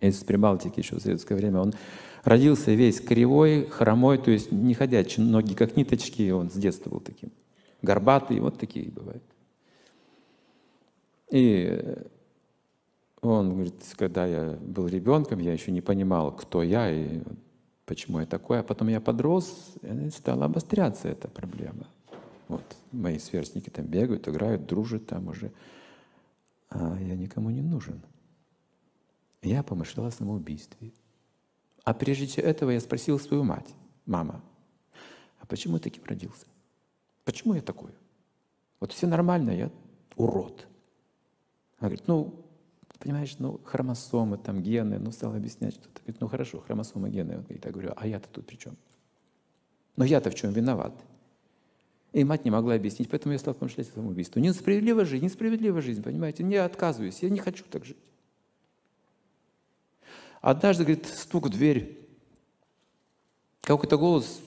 из Прибалтики еще в советское время. Он родился весь кривой, хромой, то есть не ходячий, ноги как ниточки, он с детства был таким. Горбатый, вот такие бывают. И он говорит, когда я был ребенком, я еще не понимал, кто я и почему я такой. А потом я подрос, и стала обостряться эта проблема. Вот мои сверстники там бегают, играют, дружат там уже. А я никому не нужен. Я помышлял о самоубийстве. А прежде этого я спросил свою мать, мама, а почему я таким родился? Почему я такой? Вот все нормально, я урод. Она говорит, ну, понимаешь, ну, хромосомы, там, гены, ну, стал объяснять что-то. Говорит, ну, хорошо, хромосомы, гены. И я говорю, а я-то тут при чем? Но я-то в чем виноват? И мать не могла объяснить, поэтому я стал помышлять о самоубийстве. Несправедливая жизнь, несправедливая жизнь, понимаете? Не отказываюсь, я не хочу так жить. Однажды, говорит, стук в дверь. Какой-то голос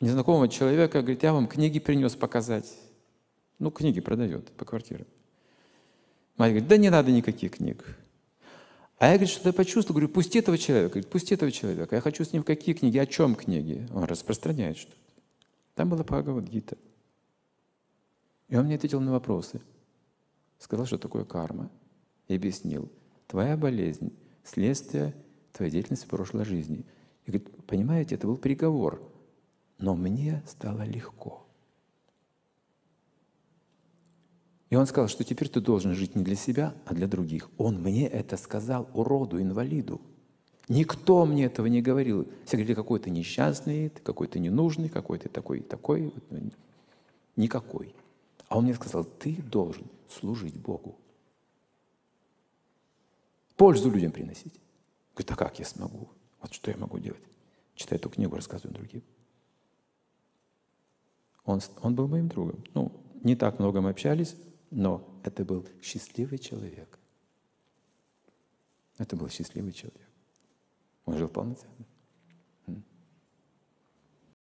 незнакомого человека говорит, я вам книги принес показать. Ну, книги продает по квартире. Мать говорит, да не надо никаких книг. А я, говорит, что-то почувствовал, говорю, пусти этого человека. Говорит, пусти этого человека. Я хочу с ним какие книги, о чем книги? Он распространяет что-то. Там была Бхагавад-гита. И он мне ответил на вопросы. Сказал, что такое карма. И объяснил. Твоя болезнь – следствие твоей деятельности в прошлой жизни. И говорит, понимаете, это был приговор. Но мне стало легко. И он сказал, что теперь ты должен жить не для себя, а для других. Он мне это сказал, уроду, инвалиду. Никто мне этого не говорил. Все говорили, какой ты несчастный, ты какой-то ненужный, какой ты такой, такой. Ну, никакой. А он мне сказал, ты должен служить Богу. Пользу людям приносить. Говорит, а как я смогу? Вот что я могу делать? Читаю эту книгу, рассказываю другим. Он, он был моим другом. Ну, не так много мы общались, но это был счастливый человек. Это был счастливый человек. Он жил полноценно.